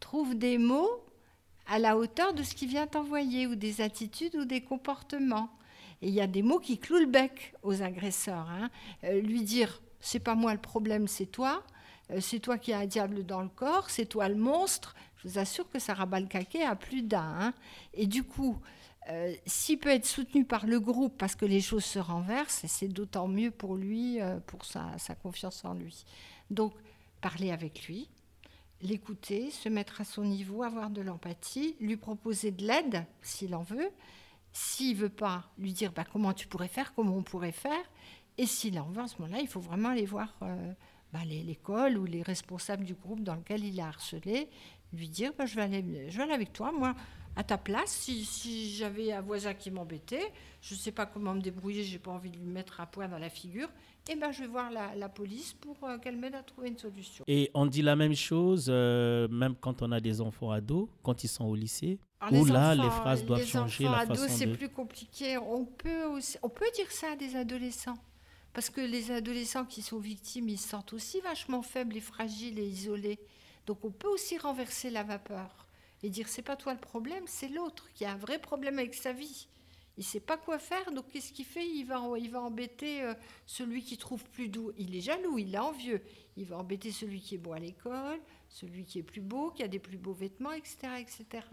Trouve des mots à la hauteur de ce qu'il vient t'envoyer, ou des attitudes ou des comportements. Et il y a des mots qui clouent le bec aux agresseurs. Hein. Euh, lui dire c'est pas moi le problème, c'est toi. Euh, c'est toi qui as un diable dans le corps, c'est toi le monstre. Je vous assure que ça rabat le caquet à plus d'un. Hein. Et du coup, euh, s'il peut être soutenu par le groupe parce que les choses se renversent, c'est d'autant mieux pour lui, pour sa, sa, confiance en lui. Donc, parler avec lui, l'écouter, se mettre à son niveau, avoir de l'empathie, lui proposer de l'aide s'il en veut. S'il veut pas, lui dire bah, comment tu pourrais faire, comment on pourrait faire. Et s'il en veut, à ce moment-là, il faut vraiment aller voir euh, bah, l'école ou les responsables du groupe dans lequel il a harcelé, lui dire bah, je, vais aller, je vais aller avec toi, moi, à ta place. Si, si j'avais un voisin qui m'embêtait, je ne sais pas comment me débrouiller, j'ai pas envie de lui mettre un poing dans la figure, eh ben, je vais voir la, police pour euh, qu'elle m'aide à trouver une solution. Et on dit la même chose, euh, même quand on a des enfants ados, quand ils sont au lycée Ou là, les phrases doivent changer la ados, c'est plus compliqué. On peut, on peut dire ça à des adolescents. Parce que les adolescents qui sont victimes, ils se sentent aussi vachement faibles et fragiles et isolés. Donc on peut aussi renverser la vapeur et dire c'est pas toi le problème, c'est l'autre qui a un vrai problème avec sa vie il sait pas quoi faire, donc qu'est-ce qu'il fait? Il va, il va embêter euh, celui qui trouve plus doux. Il est jaloux, il est envieux. Il va embêter celui qui est beau à l'école, celui qui est plus beau, qui a des plus beaux vêtements, etc., etc.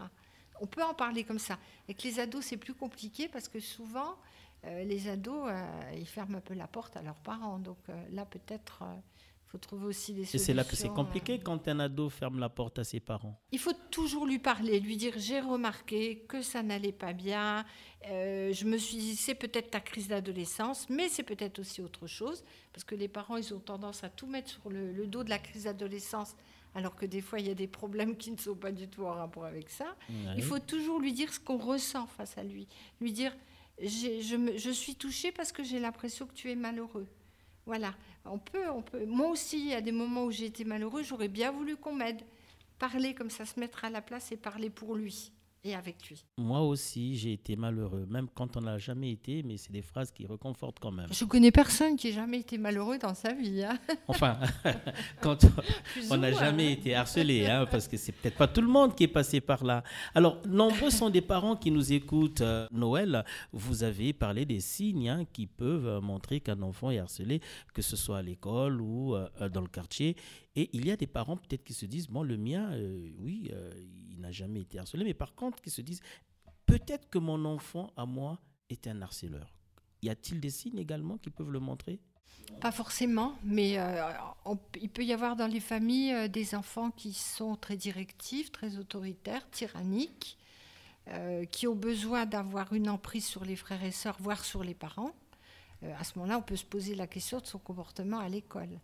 On peut en parler comme ça. Avec les ados, c'est plus compliqué parce que souvent, euh, les ados, euh, ils ferment un peu la porte à leurs parents. Donc là, peut-être faut trouver aussi des solutions. Et c'est là que c'est compliqué euh. quand un ado ferme la porte à ses parents. Il faut toujours lui parler, lui dire j'ai remarqué que ça n'allait pas bien. Euh, je me suis dit c'est peut-être ta crise d'adolescence, mais c'est peut-être aussi autre chose parce que les parents ils ont tendance à tout mettre sur le, dos de la crise d'adolescence. Alors que des fois, il y a des problèmes qui ne sont pas du tout en rapport avec ça. Il faut toujours lui dire ce qu'on ressent face à lui. Lui dire, je, je suis touchée parce que j'ai l'impression que tu es malheureux. Voilà, on peut, on peut. Moi aussi, a des moments où j'ai été malheureux, j'aurais bien voulu qu'on m'aide. Parler comme ça, se mettre à la place et parler pour lui et avec lui. Moi aussi, j'ai été malheureux, même quand on n'a jamais été, mais c'est des phrases qui reconfortent quand même. Je connais personne qui ait jamais été malheureux dans sa vie. Hein. Enfin, quand on n'a jamais été harcelé, hein, parce que c'est peut-être pas tout le monde qui est passé par là. Alors, nombreux sont des parents qui nous écoutent. Euh, Noël, vous avez parlé des signes hein, qui peuvent montrer qu'un enfant est harcelé, que ce soit à l'école ou euh, dans le quartier. Et il y a des parents peut-être qui se disent, bon, le mien, euh, oui, euh, il n'a jamais été harcelé, mais par contre, qui se disent, peut-être que mon enfant, à moi, est un harceleur. Y a-t-il des signes également qui peuvent le montrer? Pas forcément, mais euh, il peut y avoir dans les familles des enfants qui sont très directifs, très autoritaires, tyranniques, qui ont besoin d'avoir une emprise sur les frères et sœurs, voire sur les parents. à ce moment-là, on peut se poser la question de son comportement à l'école.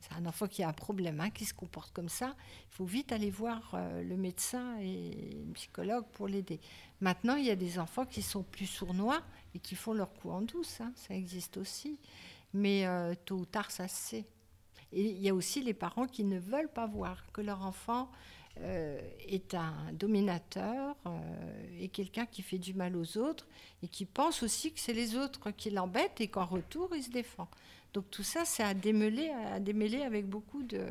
C'est un enfant qui a un problème, hein, qui se comporte comme ça. Il faut vite aller voir euh, le médecin et le psychologue pour l'aider. Maintenant, il y a des enfants qui sont plus sournois et qui font leur coup en douce. Hein, ça existe aussi. Mais euh, tôt ou tard, ça se sait. Et il y a aussi les parents qui ne veulent pas voir que leur enfant euh, est un dominateur et quelqu'un qui fait du mal aux autres et qui pense aussi que c'est les autres qui l'embêtent et qu'en retour, il se défend. Donc tout ça, c'est à démêler, à démêler avec beaucoup de...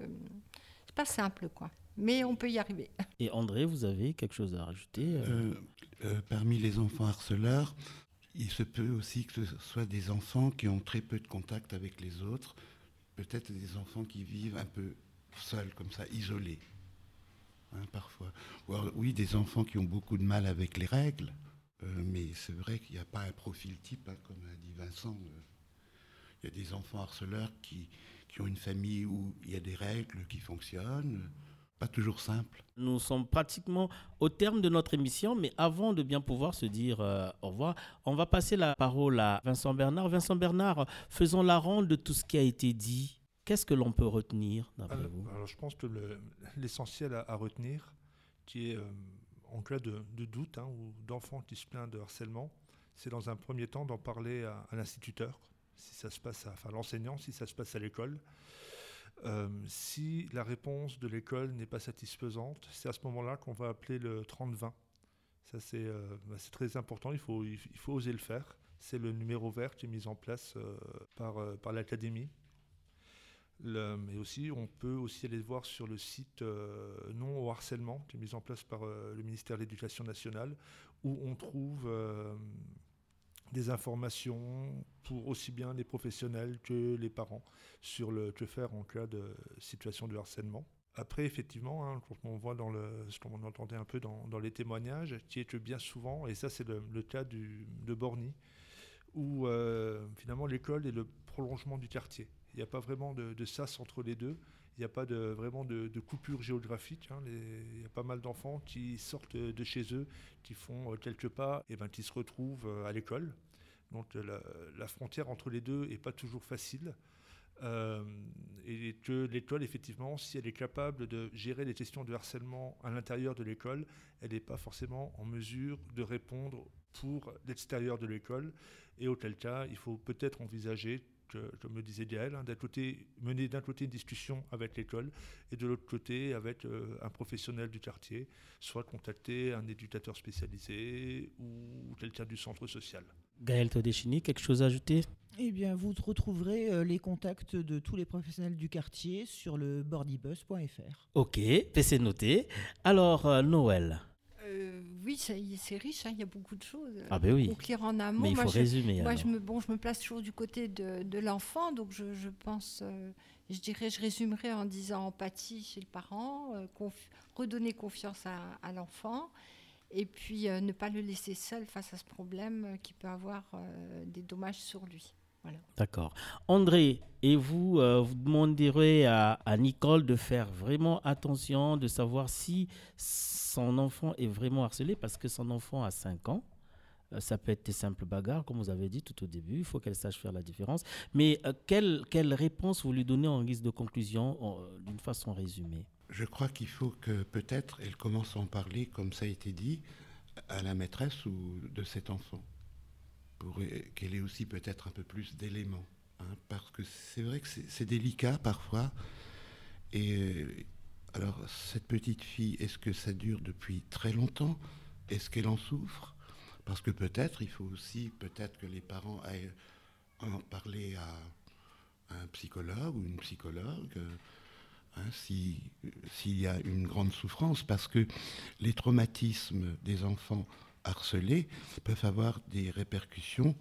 C'est pas simple, quoi. Mais on peut y arriver. Et André, vous avez quelque chose à rajouter euh? Euh, euh, Parmi les enfants harceleurs, il se peut aussi que ce soit des enfants qui ont très peu de contact avec les autres, peut-être des enfants qui vivent un peu seuls, comme ça, isolés, hein, parfois. Ou oui, des enfants qui ont beaucoup de mal avec les règles, mais c'est vrai qu'il n'y a pas un profil type, hein, comme a dit Vincent. Il y a des enfants harceleurs qui, qui ont une famille où il y a des règles qui fonctionnent. Pas toujours simple. Nous sommes pratiquement au terme de notre émission, mais avant de bien pouvoir se dire euh, au revoir, on va passer la parole à Vincent Bernard. Vincent Bernard, faisons la ronde de tout ce qui a été dit. Qu'est-ce que l'on peut retenir d'après vous? alors, Je pense que l'essentiel à, retenir, qui est euh, en cas de, doute hein, ou d'enfant qui se plaint de harcèlement, c'est dans un premier temps d'en parler à, à l'instituteur si ça se passe à, l'enseignant, si ça se passe à l'école. Euh, si la réponse de l'école n'est pas satisfaisante, c'est à ce moment-là qu'on va appeler le 30-20. Ça, euh, bah, c'est très important, il faut, il faut oser le faire. C'est le numéro vert qui est mis en place euh, par, par l'académie. mais aussi, on peut aussi aller voir sur le site Non au harcèlement, qui est mis en place par le ministère de l'Éducation nationale, où on trouve des informations pour aussi bien les professionnels que les parents sur le que faire en cas de situation de harcèlement. Après, effectivement, hein, on voit ce qu'on entendait un peu dans, les témoignages, qui est que bien souvent, et ça c'est le, cas de Borny, où euh, finalement l'école est le prolongement du quartier. Il n'y a pas vraiment de, de, sas entre les deux. Il n'y a pas de, vraiment de, coupure géographique. Hein. il y a pas mal d'enfants qui sortent de chez eux, qui font euh, quelques pas, et ben, qui se retrouvent euh, à l'école. Donc la, frontière entre les deux n'est pas toujours facile. Euh, et que l'école, effectivement, si elle est capable de gérer les questions de harcèlement à l'intérieur de l'école, elle n'est pas forcément en mesure de répondre pour l'extérieur de l'école. Et auquel cas, il faut peut-être envisager comme me disait Gaël, hein, d'un côté, mener d'un côté une discussion avec l'école et de l'autre côté avec euh, un professionnel du quartier, soit contacter un éducateur spécialisé ou quelqu'un du centre social. Gaël Todeshini, quelque chose à ajouter? Eh bien, vous retrouverez euh, les contacts de tous les professionnels du quartier sur le bordybus.fr. Ok, c'est noté. Alors, euh, Noël euh, oui, c'est riche, hein, il y a beaucoup de choses. Ah ben oui. En amont. Mais il faut résumer. moi, je me, bon, je me place toujours du côté de, l'enfant, donc je, pense, euh, je dirais, je résumerai en disant empathie chez le parent, euh, redonner confiance à, l'enfant, et puis ne pas le laisser seul face à ce problème qui peut avoir des dommages sur lui. D'accord. André, et vous, euh, vous demanderez à, Nicole de faire vraiment attention, de savoir si son enfant est vraiment harcelé, parce que son enfant a 5 ans. Euh, ça peut être des simples bagarres, comme vous avez dit tout au début. Il faut qu'elle sache faire la différence. Mais euh, quelle, quelle, réponse vous lui donnez en guise de conclusion, d'une façon résumée? Je crois qu'il faut que peut-être elle commence à en parler, comme ça a été dit, à la maîtresse ou de cet enfant qu'elle ait aussi peut-être un peu plus d'éléments. Hein, parce que c'est vrai que c'est délicat parfois. Et alors, cette petite fille, est-ce que ça dure depuis très longtemps? Est-ce qu'elle en souffre? Parce que peut-être, il faut aussi peut-être que les parents aillent en parler à, un psychologue ou une psychologue. Hein, s'il y a une grande souffrance, parce que les traumatismes des enfants harcelés peuvent avoir des répercussions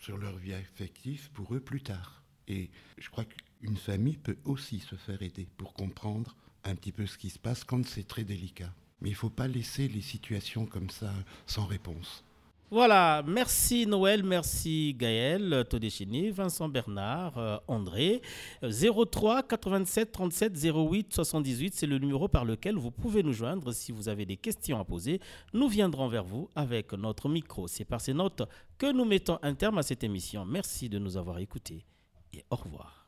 sur leur vie affective pour eux plus tard. Et je crois qu'une famille peut aussi se faire aider pour comprendre un petit peu ce qui se passe quand c'est très délicat. Mais il ne faut pas laisser les situations comme ça sans réponse. Voilà, merci Noël, merci Gaël Todéchini, Vincent Bernard, euh, André. 03 87 37 08 78, c'est le numéro par lequel vous pouvez nous joindre si vous avez des questions à poser. Nous viendrons vers vous avec notre micro. C'est par ces notes que nous mettons un terme à cette émission. Merci de nous avoir écoutés et au revoir.